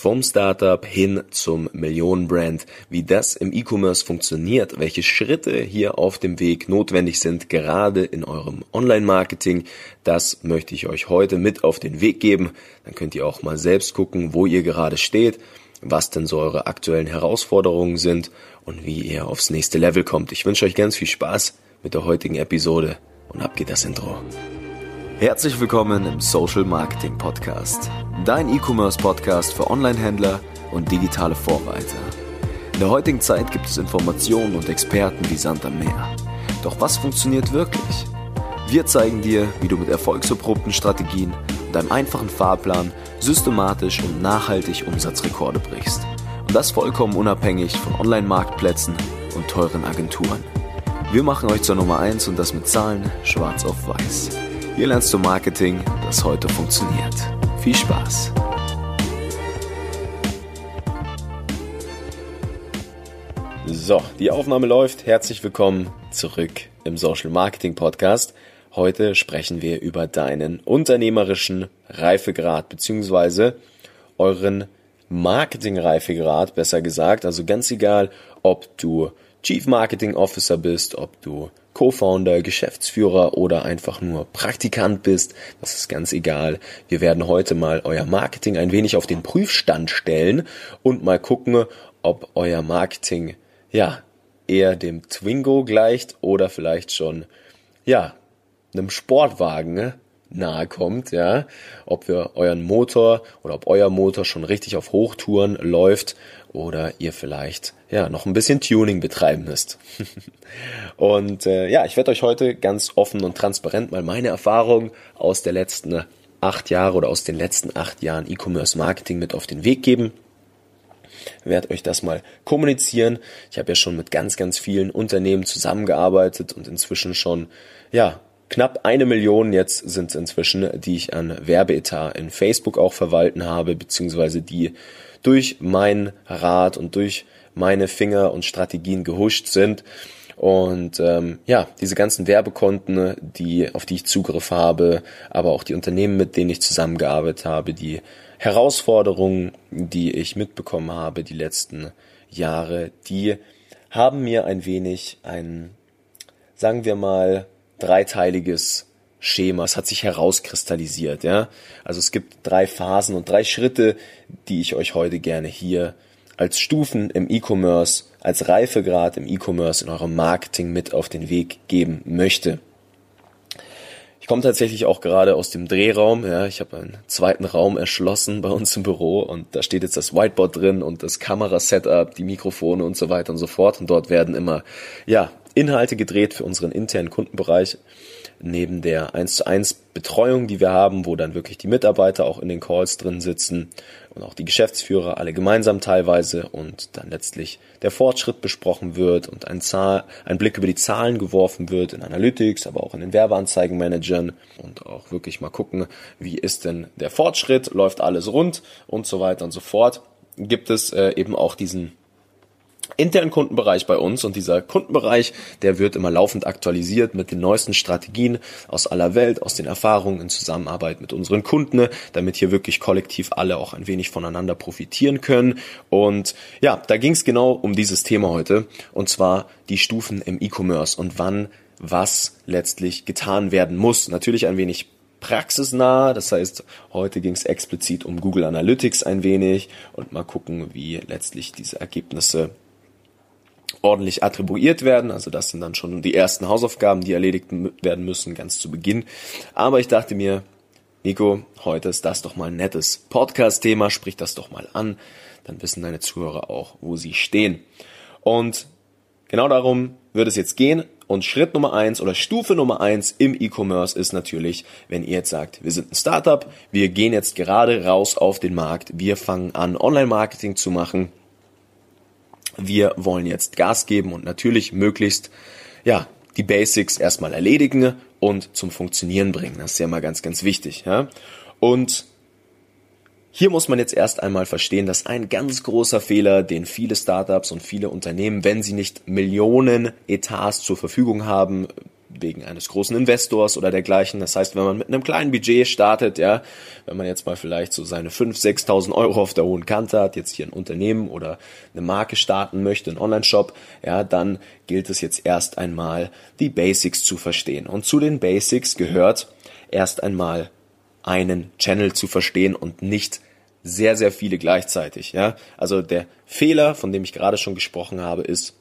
Vom Startup hin zum Millionenbrand, wie das im E-Commerce funktioniert, welche Schritte hier auf dem Weg notwendig sind, gerade in eurem Online-Marketing, das möchte ich euch heute mit auf den Weg geben. Dann könnt ihr auch mal selbst gucken, wo ihr gerade steht, was denn so eure aktuellen Herausforderungen sind und wie ihr aufs nächste Level kommt. Ich wünsche euch ganz viel Spaß mit der heutigen Episode und ab geht das Intro. Herzlich willkommen im Social Marketing Podcast, dein E-Commerce Podcast für Online-Händler und digitale Vorreiter. In der heutigen Zeit gibt es Informationen und Experten wie Sand am Meer. Doch was funktioniert wirklich? Wir zeigen dir, wie du mit erfolgserprobten Strategien und einem einfachen Fahrplan systematisch und nachhaltig Umsatzrekorde brichst. Und das vollkommen unabhängig von Online-Marktplätzen und teuren Agenturen. Wir machen euch zur Nummer 1 und das mit Zahlen schwarz auf weiß. Hier lernst du Marketing, das heute funktioniert. Viel Spaß! So, die Aufnahme läuft. Herzlich willkommen zurück im Social Marketing Podcast. Heute sprechen wir über deinen unternehmerischen Reifegrad beziehungsweise euren Marketing-Reifegrad, besser gesagt. Also ganz egal, ob du Chief Marketing Officer bist, ob du Co-Founder, Geschäftsführer oder einfach nur Praktikant bist, das ist ganz egal. Wir werden heute mal euer Marketing ein wenig auf den Prüfstand stellen und mal gucken, ob euer Marketing ja eher dem Twingo gleicht oder vielleicht schon ja einem Sportwagen ne? Nahe kommt, ja, ob wir euren Motor oder ob euer Motor schon richtig auf Hochtouren läuft oder ihr vielleicht ja noch ein bisschen Tuning betreiben müsst. und äh, ja, ich werde euch heute ganz offen und transparent mal meine Erfahrung aus der letzten acht Jahre oder aus den letzten acht Jahren E-Commerce Marketing mit auf den Weg geben. Werde euch das mal kommunizieren. Ich habe ja schon mit ganz, ganz vielen Unternehmen zusammengearbeitet und inzwischen schon ja knapp eine Million jetzt sind es inzwischen, die ich an Werbeetat in Facebook auch verwalten habe, beziehungsweise die durch meinen Rat und durch meine Finger und Strategien gehuscht sind. Und ähm, ja, diese ganzen Werbekonten, die, auf die ich Zugriff habe, aber auch die Unternehmen, mit denen ich zusammengearbeitet habe, die Herausforderungen, die ich mitbekommen habe die letzten Jahre, die haben mir ein wenig ein, sagen wir mal, dreiteiliges Schema. Es hat sich herauskristallisiert, ja. Also es gibt drei Phasen und drei Schritte, die ich euch heute gerne hier als Stufen im E-Commerce, als Reifegrad im E-Commerce in eurem Marketing mit auf den Weg geben möchte. Ich komme tatsächlich auch gerade aus dem Drehraum. Ja, ich habe einen zweiten Raum erschlossen bei uns im Büro und da steht jetzt das Whiteboard drin und das Kamerasetup, die Mikrofone und so weiter und so fort. Und dort werden immer ja Inhalte gedreht für unseren internen Kundenbereich neben der 1 zu 1 Betreuung, die wir haben, wo dann wirklich die Mitarbeiter auch in den Calls drin sitzen und auch die Geschäftsführer alle gemeinsam teilweise und dann letztlich der Fortschritt besprochen wird und ein, Zahl, ein Blick über die Zahlen geworfen wird in Analytics, aber auch in den Werbeanzeigenmanagern und auch wirklich mal gucken, wie ist denn der Fortschritt, läuft alles rund und so weiter und so fort. Gibt es äh, eben auch diesen internen Kundenbereich bei uns und dieser Kundenbereich, der wird immer laufend aktualisiert mit den neuesten Strategien aus aller Welt, aus den Erfahrungen in Zusammenarbeit mit unseren Kunden, damit hier wirklich kollektiv alle auch ein wenig voneinander profitieren können. Und ja, da ging es genau um dieses Thema heute und zwar die Stufen im E-Commerce und wann was letztlich getan werden muss. Natürlich ein wenig praxisnah. Das heißt, heute ging es explizit um Google Analytics ein wenig und mal gucken, wie letztlich diese Ergebnisse ordentlich attribuiert werden. Also das sind dann schon die ersten Hausaufgaben, die erledigt werden müssen, ganz zu Beginn. Aber ich dachte mir, Nico, heute ist das doch mal ein nettes Podcast-Thema, sprich das doch mal an. Dann wissen deine Zuhörer auch, wo sie stehen. Und genau darum wird es jetzt gehen. Und Schritt Nummer eins oder Stufe Nummer eins im E-Commerce ist natürlich, wenn ihr jetzt sagt, wir sind ein Startup, wir gehen jetzt gerade raus auf den Markt, wir fangen an, Online-Marketing zu machen wir wollen jetzt Gas geben und natürlich möglichst, ja, die Basics erstmal erledigen und zum Funktionieren bringen. Das ist ja mal ganz, ganz wichtig, ja. Und hier muss man jetzt erst einmal verstehen, dass ein ganz großer Fehler, den viele Startups und viele Unternehmen, wenn sie nicht Millionen Etats zur Verfügung haben, wegen eines großen Investors oder dergleichen. Das heißt, wenn man mit einem kleinen Budget startet, ja, wenn man jetzt mal vielleicht so seine 5.000, 6.000 Euro auf der hohen Kante hat, jetzt hier ein Unternehmen oder eine Marke starten möchte, einen Online-Shop, ja, dann gilt es jetzt erst einmal, die Basics zu verstehen. Und zu den Basics gehört erst einmal einen Channel zu verstehen und nicht sehr, sehr viele gleichzeitig. Ja? Also der Fehler, von dem ich gerade schon gesprochen habe, ist,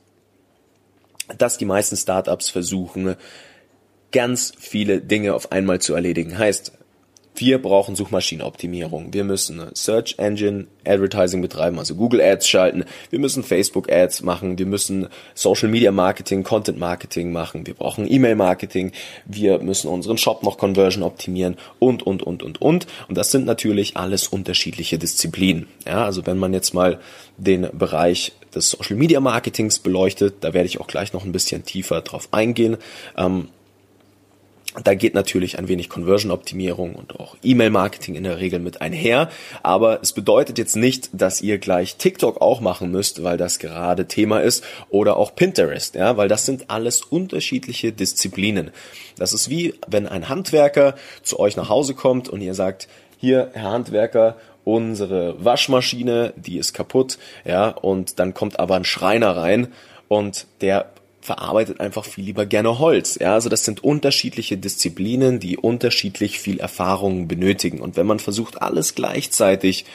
dass die meisten Startups versuchen, ganz viele Dinge auf einmal zu erledigen. Heißt, wir brauchen Suchmaschinenoptimierung. Wir müssen Search Engine Advertising betreiben, also Google Ads schalten. Wir müssen Facebook Ads machen. Wir müssen Social Media Marketing, Content Marketing machen. Wir brauchen E-Mail Marketing. Wir müssen unseren Shop noch Conversion optimieren und, und, und, und, und. Und das sind natürlich alles unterschiedliche Disziplinen. Ja, also wenn man jetzt mal den Bereich des Social Media Marketings beleuchtet, da werde ich auch gleich noch ein bisschen tiefer drauf eingehen. Ähm, da geht natürlich ein wenig Conversion-Optimierung und auch E-Mail-Marketing in der Regel mit einher. Aber es bedeutet jetzt nicht, dass ihr gleich TikTok auch machen müsst, weil das gerade Thema ist oder auch Pinterest, ja, weil das sind alles unterschiedliche Disziplinen. Das ist wie, wenn ein Handwerker zu euch nach Hause kommt und ihr sagt, hier, Herr Handwerker, unsere Waschmaschine, die ist kaputt, ja, und dann kommt aber ein Schreiner rein und der verarbeitet einfach viel lieber gerne Holz. Ja, also das sind unterschiedliche Disziplinen, die unterschiedlich viel Erfahrung benötigen. Und wenn man versucht, alles gleichzeitig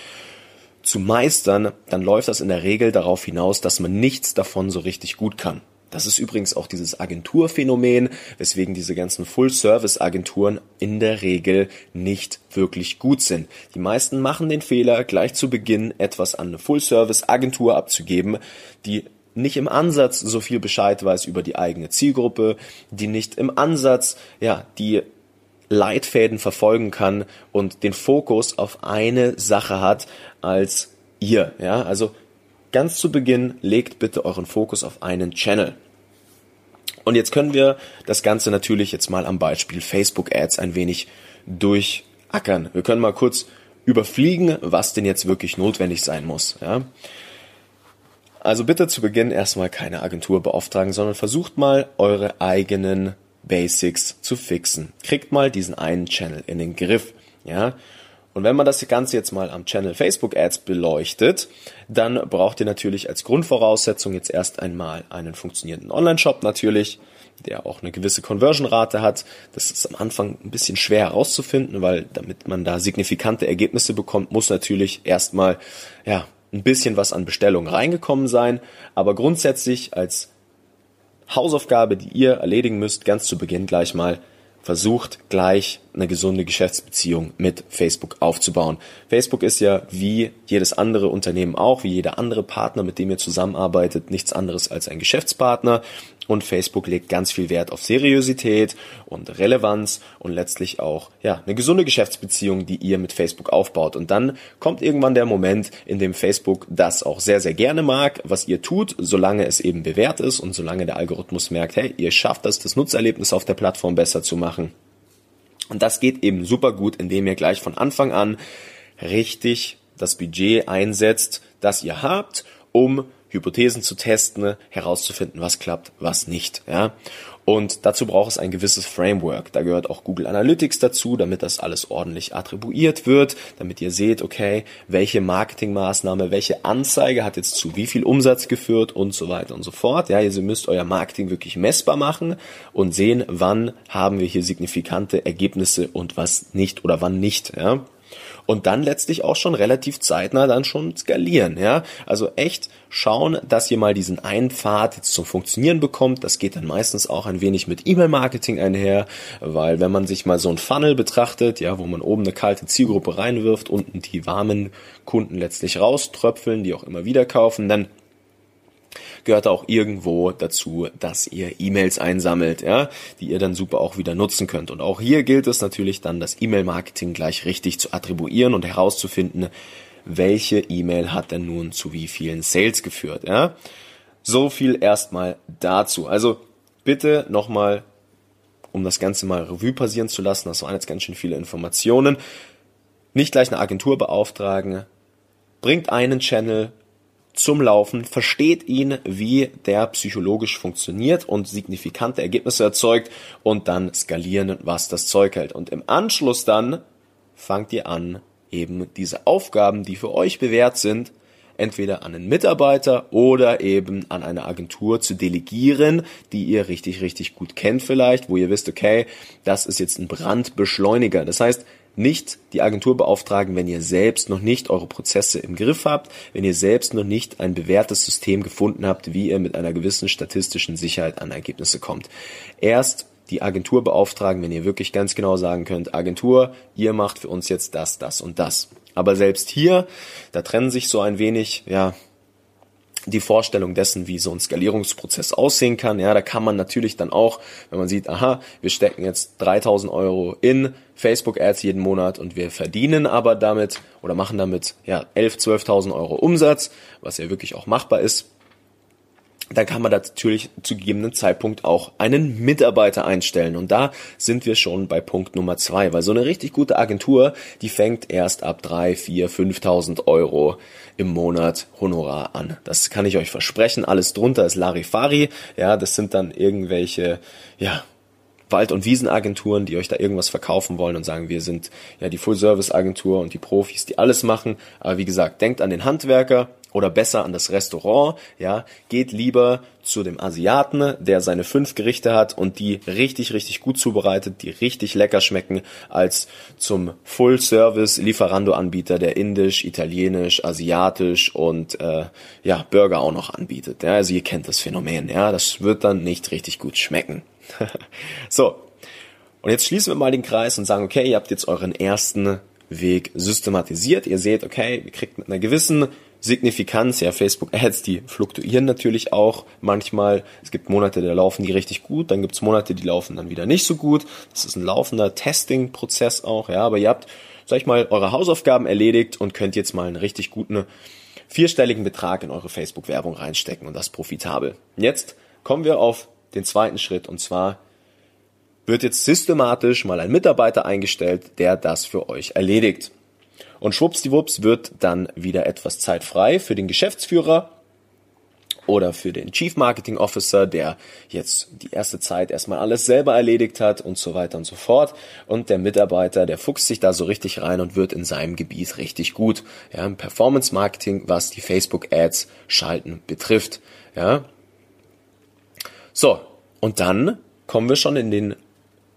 zu meistern, dann läuft das in der Regel darauf hinaus, dass man nichts davon so richtig gut kann. Das ist übrigens auch dieses Agenturphänomen, weswegen diese ganzen Full-Service-Agenturen in der Regel nicht wirklich gut sind. Die meisten machen den Fehler, gleich zu Beginn etwas an eine Full-Service-Agentur abzugeben, die nicht im Ansatz so viel Bescheid weiß über die eigene Zielgruppe, die nicht im Ansatz, ja, die Leitfäden verfolgen kann und den Fokus auf eine Sache hat als ihr, ja, also ganz zu Beginn legt bitte euren Fokus auf einen Channel. Und jetzt können wir das Ganze natürlich jetzt mal am Beispiel Facebook Ads ein wenig durchackern. Wir können mal kurz überfliegen, was denn jetzt wirklich notwendig sein muss, ja. Also bitte zu Beginn erstmal keine Agentur beauftragen, sondern versucht mal eure eigenen Basics zu fixen. Kriegt mal diesen einen Channel in den Griff, ja. Und wenn man das Ganze jetzt mal am Channel Facebook Ads beleuchtet, dann braucht ihr natürlich als Grundvoraussetzung jetzt erst einmal einen funktionierenden Online-Shop natürlich, der auch eine gewisse Conversion-Rate hat. Das ist am Anfang ein bisschen schwer herauszufinden, weil damit man da signifikante Ergebnisse bekommt, muss natürlich erstmal, ja, ein bisschen was an Bestellungen reingekommen sein, aber grundsätzlich als Hausaufgabe, die ihr erledigen müsst, ganz zu Beginn gleich mal, versucht gleich eine gesunde Geschäftsbeziehung mit Facebook aufzubauen. Facebook ist ja wie jedes andere Unternehmen auch, wie jeder andere Partner, mit dem ihr zusammenarbeitet, nichts anderes als ein Geschäftspartner und Facebook legt ganz viel Wert auf Seriosität und Relevanz und letztlich auch ja eine gesunde Geschäftsbeziehung, die ihr mit Facebook aufbaut. Und dann kommt irgendwann der Moment, in dem Facebook das auch sehr sehr gerne mag, was ihr tut, solange es eben bewährt ist und solange der Algorithmus merkt, hey, ihr schafft es, das Nutzerlebnis auf der Plattform besser zu machen. Und das geht eben super gut, indem ihr gleich von Anfang an richtig das Budget einsetzt, das ihr habt, um Hypothesen zu testen, herauszufinden, was klappt, was nicht. Ja? Und dazu braucht es ein gewisses Framework. Da gehört auch Google Analytics dazu, damit das alles ordentlich attribuiert wird, damit ihr seht, okay, welche Marketingmaßnahme, welche Anzeige hat jetzt zu wie viel Umsatz geführt und so weiter und so fort. Ja, ihr müsst euer Marketing wirklich messbar machen und sehen, wann haben wir hier signifikante Ergebnisse und was nicht oder wann nicht. Ja und dann letztlich auch schon relativ zeitnah dann schon skalieren, ja. Also echt schauen, dass ihr mal diesen einen Pfad jetzt zum Funktionieren bekommt. Das geht dann meistens auch ein wenig mit E-Mail-Marketing einher, weil wenn man sich mal so ein Funnel betrachtet, ja, wo man oben eine kalte Zielgruppe reinwirft, unten die warmen Kunden letztlich rauströpfeln, die auch immer wieder kaufen, dann gehört auch irgendwo dazu, dass ihr E-Mails einsammelt, ja, die ihr dann super auch wieder nutzen könnt. Und auch hier gilt es natürlich dann, das E-Mail-Marketing gleich richtig zu attribuieren und herauszufinden, welche E-Mail hat denn nun zu wie vielen Sales geführt, ja. So viel erstmal dazu. Also bitte nochmal, um das Ganze mal Revue passieren zu lassen, das waren jetzt ganz schön viele Informationen, nicht gleich eine Agentur beauftragen, bringt einen Channel zum Laufen, versteht ihn, wie der psychologisch funktioniert und signifikante Ergebnisse erzeugt und dann skalieren, was das Zeug hält. Und im Anschluss dann fangt ihr an, eben diese Aufgaben, die für euch bewährt sind, entweder an einen Mitarbeiter oder eben an eine Agentur zu delegieren, die ihr richtig, richtig gut kennt vielleicht, wo ihr wisst, okay, das ist jetzt ein Brandbeschleuniger. Das heißt, nicht die Agentur beauftragen, wenn ihr selbst noch nicht eure Prozesse im Griff habt, wenn ihr selbst noch nicht ein bewährtes System gefunden habt, wie ihr mit einer gewissen statistischen Sicherheit an Ergebnisse kommt. Erst die Agentur beauftragen, wenn ihr wirklich ganz genau sagen könnt, Agentur, ihr macht für uns jetzt das, das und das. Aber selbst hier, da trennen sich so ein wenig, ja, die Vorstellung dessen, wie so ein Skalierungsprozess aussehen kann. Ja, da kann man natürlich dann auch, wenn man sieht, aha, wir stecken jetzt 3000 Euro in Facebook Ads jeden Monat und wir verdienen aber damit oder machen damit ja 11, 12.000 Euro Umsatz, was ja wirklich auch machbar ist dann kann man da natürlich zu gegebenen Zeitpunkt auch einen Mitarbeiter einstellen. Und da sind wir schon bei Punkt Nummer zwei, weil so eine richtig gute Agentur, die fängt erst ab drei, vier, 5.000 Euro im Monat Honorar an. Das kann ich euch versprechen. Alles drunter ist Larifari. Ja, das sind dann irgendwelche, ja, Wald- und Wiesenagenturen, die euch da irgendwas verkaufen wollen und sagen, wir sind ja die Full-Service-Agentur und die Profis, die alles machen. Aber wie gesagt, denkt an den Handwerker, oder besser an das Restaurant, ja, geht lieber zu dem Asiaten, der seine fünf Gerichte hat und die richtig, richtig gut zubereitet, die richtig lecker schmecken, als zum Full-Service-Lieferando-Anbieter, der indisch, italienisch, asiatisch und äh, ja, Burger auch noch anbietet. Ja, also ihr kennt das Phänomen, ja, das wird dann nicht richtig gut schmecken. so, und jetzt schließen wir mal den Kreis und sagen, okay, ihr habt jetzt euren ersten Weg systematisiert. Ihr seht, okay, ihr kriegt mit einer gewissen Signifikanz, ja, Facebook Ads, die fluktuieren natürlich auch manchmal. Es gibt Monate, da laufen die richtig gut, dann gibt es Monate, die laufen dann wieder nicht so gut. Das ist ein laufender Testing-Prozess auch, ja, aber ihr habt, sag ich mal, eure Hausaufgaben erledigt und könnt jetzt mal einen richtig guten vierstelligen Betrag in eure Facebook-Werbung reinstecken und das profitabel. Jetzt kommen wir auf den zweiten Schritt und zwar wird jetzt systematisch mal ein Mitarbeiter eingestellt, der das für euch erledigt. Und schwuppsdiwupps wird dann wieder etwas Zeit frei für den Geschäftsführer oder für den Chief Marketing Officer, der jetzt die erste Zeit erstmal alles selber erledigt hat und so weiter und so fort. Und der Mitarbeiter, der fuchst sich da so richtig rein und wird in seinem Gebiet richtig gut. Ja, Performance Marketing, was die Facebook Ads schalten betrifft. Ja. So. Und dann kommen wir schon in den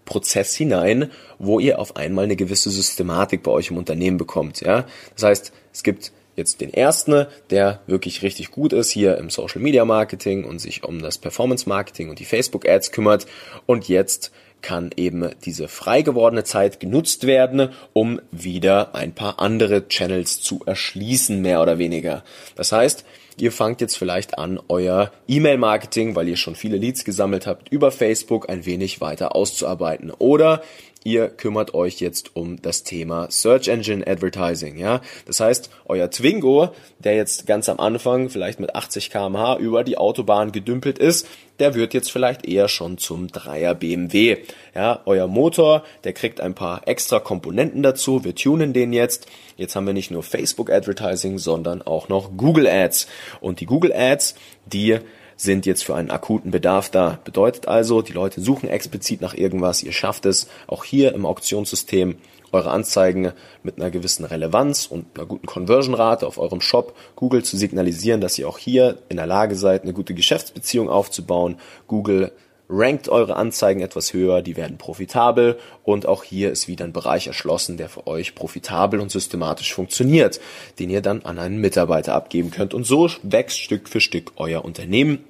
Prozess hinein, wo ihr auf einmal eine gewisse Systematik bei euch im Unternehmen bekommt. Ja, das heißt, es gibt jetzt den ersten, der wirklich richtig gut ist hier im Social Media Marketing und sich um das Performance Marketing und die Facebook Ads kümmert und jetzt kann eben diese frei gewordene Zeit genutzt werden, um wieder ein paar andere Channels zu erschließen, mehr oder weniger. Das heißt, Ihr fangt jetzt vielleicht an, euer E-Mail-Marketing, weil ihr schon viele Leads gesammelt habt, über Facebook ein wenig weiter auszuarbeiten. Oder ihr kümmert euch jetzt um das Thema Search Engine Advertising, ja. Das heißt, euer Twingo, der jetzt ganz am Anfang vielleicht mit 80 kmh über die Autobahn gedümpelt ist, der wird jetzt vielleicht eher schon zum Dreier BMW. Ja, euer Motor, der kriegt ein paar extra Komponenten dazu. Wir tunen den jetzt. Jetzt haben wir nicht nur Facebook Advertising, sondern auch noch Google Ads. Und die Google Ads, die sind jetzt für einen akuten Bedarf da. Bedeutet also, die Leute suchen explizit nach irgendwas. Ihr schafft es auch hier im Auktionssystem eure Anzeigen mit einer gewissen Relevanz und einer guten Conversion-Rate auf eurem Shop Google zu signalisieren, dass ihr auch hier in der Lage seid, eine gute Geschäftsbeziehung aufzubauen. Google rankt eure Anzeigen etwas höher, die werden profitabel und auch hier ist wieder ein Bereich erschlossen, der für euch profitabel und systematisch funktioniert, den ihr dann an einen Mitarbeiter abgeben könnt und so wächst Stück für Stück euer Unternehmen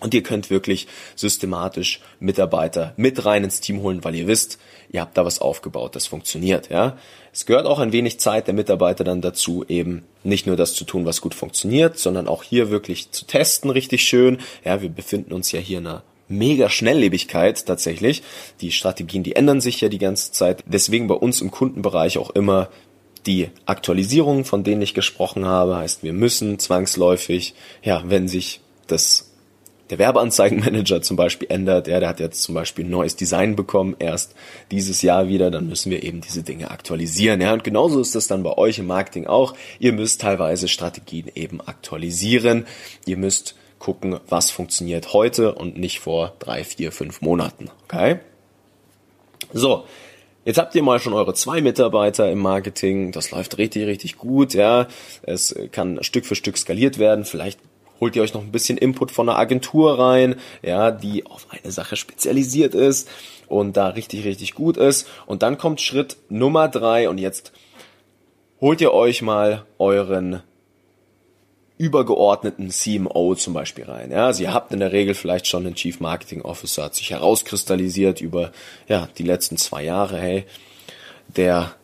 und ihr könnt wirklich systematisch Mitarbeiter mit rein ins Team holen, weil ihr wisst, ihr habt da was aufgebaut, das funktioniert, ja. Es gehört auch ein wenig Zeit der Mitarbeiter dann dazu, eben nicht nur das zu tun, was gut funktioniert, sondern auch hier wirklich zu testen, richtig schön. Ja, wir befinden uns ja hier in einer mega Schnelllebigkeit tatsächlich. Die Strategien, die ändern sich ja die ganze Zeit. Deswegen bei uns im Kundenbereich auch immer die Aktualisierungen, von denen ich gesprochen habe, heißt, wir müssen zwangsläufig, ja, wenn sich das der Werbeanzeigenmanager zum Beispiel ändert, ja, der hat jetzt zum Beispiel ein neues Design bekommen, erst dieses Jahr wieder, dann müssen wir eben diese Dinge aktualisieren, ja, und genauso ist das dann bei euch im Marketing auch. Ihr müsst teilweise Strategien eben aktualisieren. Ihr müsst gucken, was funktioniert heute und nicht vor drei, vier, fünf Monaten, okay? So. Jetzt habt ihr mal schon eure zwei Mitarbeiter im Marketing. Das läuft richtig, richtig gut, ja. Es kann Stück für Stück skaliert werden. Vielleicht holt ihr euch noch ein bisschen Input von einer Agentur rein, ja, die auf eine Sache spezialisiert ist und da richtig, richtig gut ist. Und dann kommt Schritt Nummer drei und jetzt holt ihr euch mal euren übergeordneten CMO zum Beispiel rein. Ja, also ihr habt in der Regel vielleicht schon einen Chief Marketing Officer, hat sich herauskristallisiert über ja die letzten zwei Jahre. Hey, der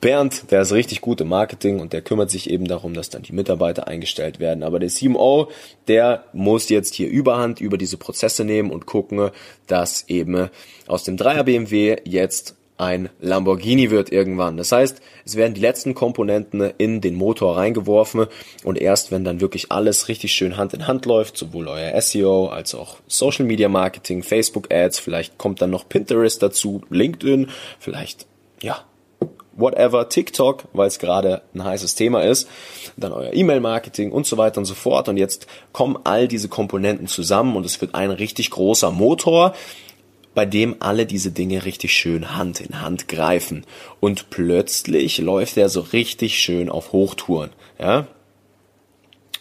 Bernd, der ist richtig gut im Marketing und der kümmert sich eben darum, dass dann die Mitarbeiter eingestellt werden. Aber der CMO, der muss jetzt hier Überhand über diese Prozesse nehmen und gucken, dass eben aus dem 3er BMW jetzt ein Lamborghini wird irgendwann. Das heißt, es werden die letzten Komponenten in den Motor reingeworfen und erst wenn dann wirklich alles richtig schön Hand in Hand läuft, sowohl euer SEO als auch Social Media Marketing, Facebook Ads, vielleicht kommt dann noch Pinterest dazu, LinkedIn, vielleicht ja, whatever, TikTok, weil es gerade ein heißes Thema ist, dann euer E-Mail-Marketing und so weiter und so fort. Und jetzt kommen all diese Komponenten zusammen und es wird ein richtig großer Motor, bei dem alle diese Dinge richtig schön Hand in Hand greifen. Und plötzlich läuft er so richtig schön auf Hochtouren. Ja,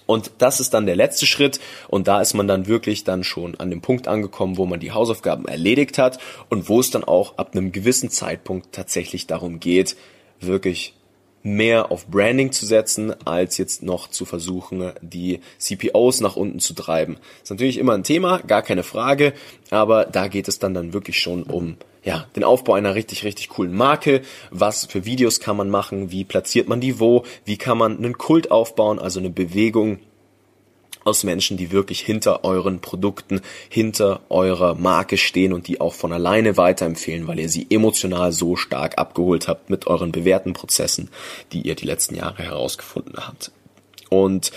und das ist dann der letzte Schritt und da ist man dann wirklich dann schon an dem Punkt angekommen, wo man die Hausaufgaben erledigt hat und wo es dann auch ab einem gewissen Zeitpunkt tatsächlich darum geht, wirklich mehr auf Branding zu setzen, als jetzt noch zu versuchen, die CPOs nach unten zu treiben. ist natürlich immer ein Thema, gar keine Frage, aber da geht es dann dann wirklich schon um ja, den Aufbau einer richtig, richtig coolen Marke. Was für Videos kann man machen? Wie platziert man die wo? Wie kann man einen Kult aufbauen? Also eine Bewegung aus Menschen, die wirklich hinter euren Produkten, hinter eurer Marke stehen und die auch von alleine weiterempfehlen, weil ihr sie emotional so stark abgeholt habt mit euren bewährten Prozessen, die ihr die letzten Jahre herausgefunden habt. Und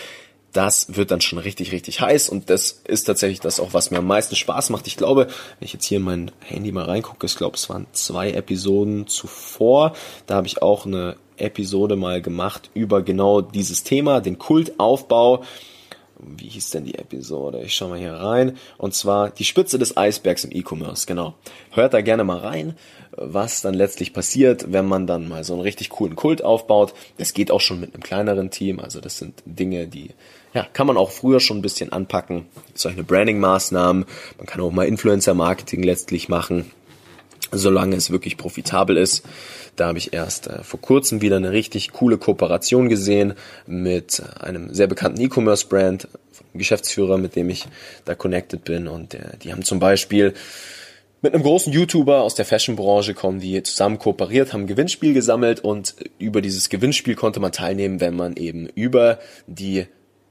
das wird dann schon richtig, richtig heiß und das ist tatsächlich das auch, was mir am meisten Spaß macht. Ich glaube, wenn ich jetzt hier in mein Handy mal reingucke, ich glaube, es waren zwei Episoden zuvor, da habe ich auch eine Episode mal gemacht über genau dieses Thema, den Kultaufbau wie hieß denn die Episode? Ich schau mal hier rein. Und zwar die Spitze des Eisbergs im E-Commerce, genau. Hört da gerne mal rein, was dann letztlich passiert, wenn man dann mal so einen richtig coolen Kult aufbaut. Das geht auch schon mit einem kleineren Team. Also das sind Dinge, die ja, kann man auch früher schon ein bisschen anpacken. Solche Branding-Maßnahmen. Man kann auch mal Influencer-Marketing letztlich machen, solange es wirklich profitabel ist. Da habe ich erst äh, vor kurzem wieder eine richtig coole Kooperation gesehen mit einem sehr bekannten E-Commerce-Brand, Geschäftsführer, mit dem ich da connected bin. Und äh, die haben zum Beispiel mit einem großen YouTuber aus der Fashion-Branche kommen, die zusammen kooperiert, haben ein Gewinnspiel gesammelt und über dieses Gewinnspiel konnte man teilnehmen, wenn man eben über die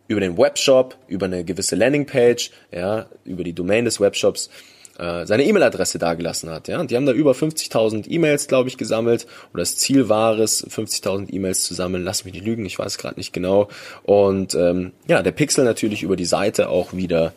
über den Webshop, über eine gewisse Landingpage, ja, über die Domain des Webshops äh, seine E-Mail-Adresse dagelassen hat. Ja? Und die haben da über 50.000 E-Mails, glaube ich, gesammelt. Und das Ziel war es, 50.000 E-Mails zu sammeln. Lass mich nicht lügen, ich weiß gerade nicht genau. Und ähm, ja, der Pixel natürlich über die Seite auch wieder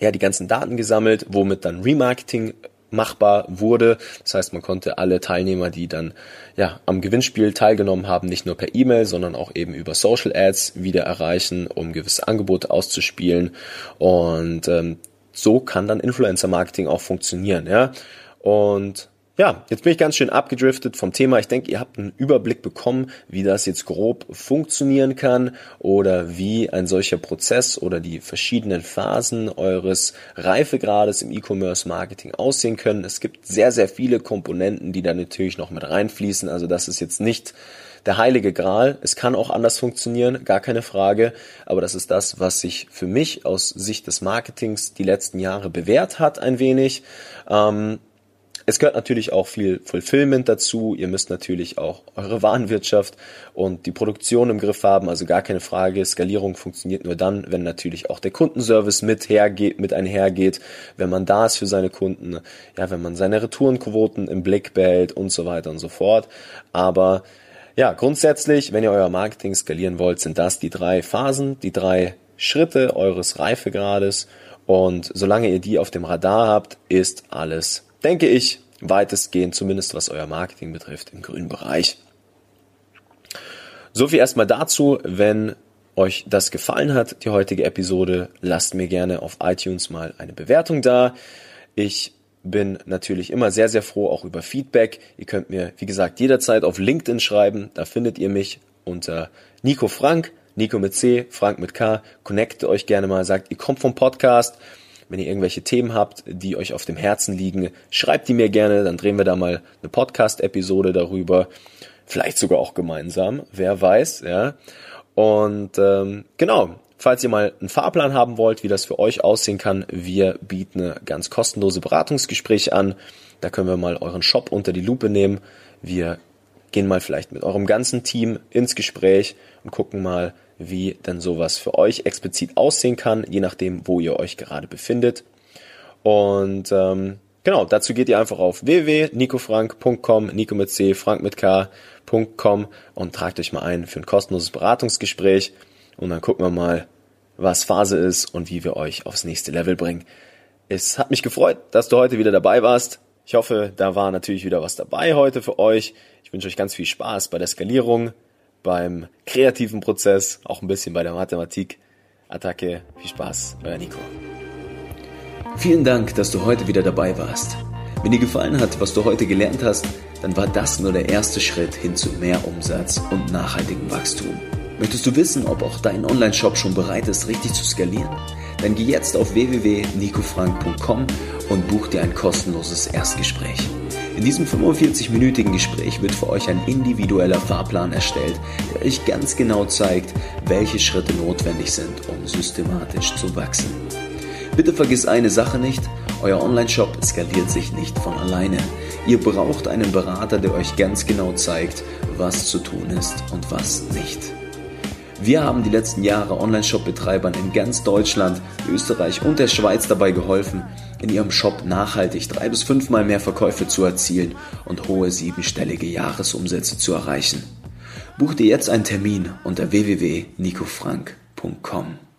ja die ganzen Daten gesammelt, womit dann Remarketing machbar wurde. Das heißt, man konnte alle Teilnehmer, die dann ja am Gewinnspiel teilgenommen haben, nicht nur per E-Mail, sondern auch eben über Social Ads wieder erreichen, um gewisse Angebote auszuspielen. Und ähm, so kann dann Influencer-Marketing auch funktionieren, ja. Und ja, jetzt bin ich ganz schön abgedriftet vom Thema. Ich denke, ihr habt einen Überblick bekommen, wie das jetzt grob funktionieren kann oder wie ein solcher Prozess oder die verschiedenen Phasen eures Reifegrades im E-Commerce-Marketing aussehen können. Es gibt sehr, sehr viele Komponenten, die da natürlich noch mit reinfließen. Also das ist jetzt nicht der heilige Gral. Es kann auch anders funktionieren, gar keine Frage. Aber das ist das, was sich für mich aus Sicht des Marketings die letzten Jahre bewährt hat, ein wenig. Ähm, es gehört natürlich auch viel Fulfillment dazu. Ihr müsst natürlich auch eure Warenwirtschaft und die Produktion im Griff haben. Also gar keine Frage. Skalierung funktioniert nur dann, wenn natürlich auch der Kundenservice mit hergeht, mit einhergeht, wenn man da ist für seine Kunden, ja, wenn man seine Retourenquoten im Blick behält und so weiter und so fort. Aber ja, grundsätzlich, wenn ihr euer Marketing skalieren wollt, sind das die drei Phasen, die drei Schritte eures Reifegrades Und solange ihr die auf dem Radar habt, ist alles, denke ich, weitestgehend, zumindest was euer Marketing betrifft, im grünen Bereich. So viel erstmal dazu. Wenn euch das gefallen hat, die heutige Episode, lasst mir gerne auf iTunes mal eine Bewertung da. Ich bin natürlich immer sehr, sehr froh auch über Feedback. Ihr könnt mir, wie gesagt, jederzeit auf LinkedIn schreiben. Da findet ihr mich unter Nico Frank, Nico mit C, Frank mit K. Connecte euch gerne mal, sagt, ihr kommt vom Podcast. Wenn ihr irgendwelche Themen habt, die euch auf dem Herzen liegen, schreibt die mir gerne, dann drehen wir da mal eine Podcast-Episode darüber. Vielleicht sogar auch gemeinsam, wer weiß, ja. Und ähm, genau, falls ihr mal einen Fahrplan haben wollt, wie das für euch aussehen kann, wir bieten eine ganz kostenlose Beratungsgespräche an. Da können wir mal euren Shop unter die Lupe nehmen. Wir gehen mal vielleicht mit eurem ganzen Team ins Gespräch und gucken mal, wie denn sowas für euch explizit aussehen kann, je nachdem, wo ihr euch gerade befindet. Und ähm, Genau, dazu geht ihr einfach auf www.nicofrank.com, Nico mit C, Frank mit K.com und tragt euch mal ein für ein kostenloses Beratungsgespräch und dann gucken wir mal, was Phase ist und wie wir euch aufs nächste Level bringen. Es hat mich gefreut, dass du heute wieder dabei warst. Ich hoffe, da war natürlich wieder was dabei heute für euch. Ich wünsche euch ganz viel Spaß bei der Skalierung, beim kreativen Prozess, auch ein bisschen bei der Mathematik. Attacke, viel Spaß, euer Nico. Vielen Dank, dass du heute wieder dabei warst. Wenn dir gefallen hat, was du heute gelernt hast, dann war das nur der erste Schritt hin zu mehr Umsatz und nachhaltigem Wachstum. Möchtest du wissen, ob auch dein Online-Shop schon bereit ist, richtig zu skalieren? Dann geh jetzt auf www.nicofrank.com und buch dir ein kostenloses Erstgespräch. In diesem 45-minütigen Gespräch wird für euch ein individueller Fahrplan erstellt, der euch ganz genau zeigt, welche Schritte notwendig sind, um systematisch zu wachsen. Bitte vergiss eine Sache nicht, euer Online-Shop skaliert sich nicht von alleine. Ihr braucht einen Berater, der euch ganz genau zeigt, was zu tun ist und was nicht. Wir haben die letzten Jahre Online-Shop-Betreibern in ganz Deutschland, Österreich und der Schweiz dabei geholfen, in ihrem Shop nachhaltig drei bis fünfmal mehr Verkäufe zu erzielen und hohe siebenstellige Jahresumsätze zu erreichen. Buch dir jetzt einen Termin unter www.nicofrank.com.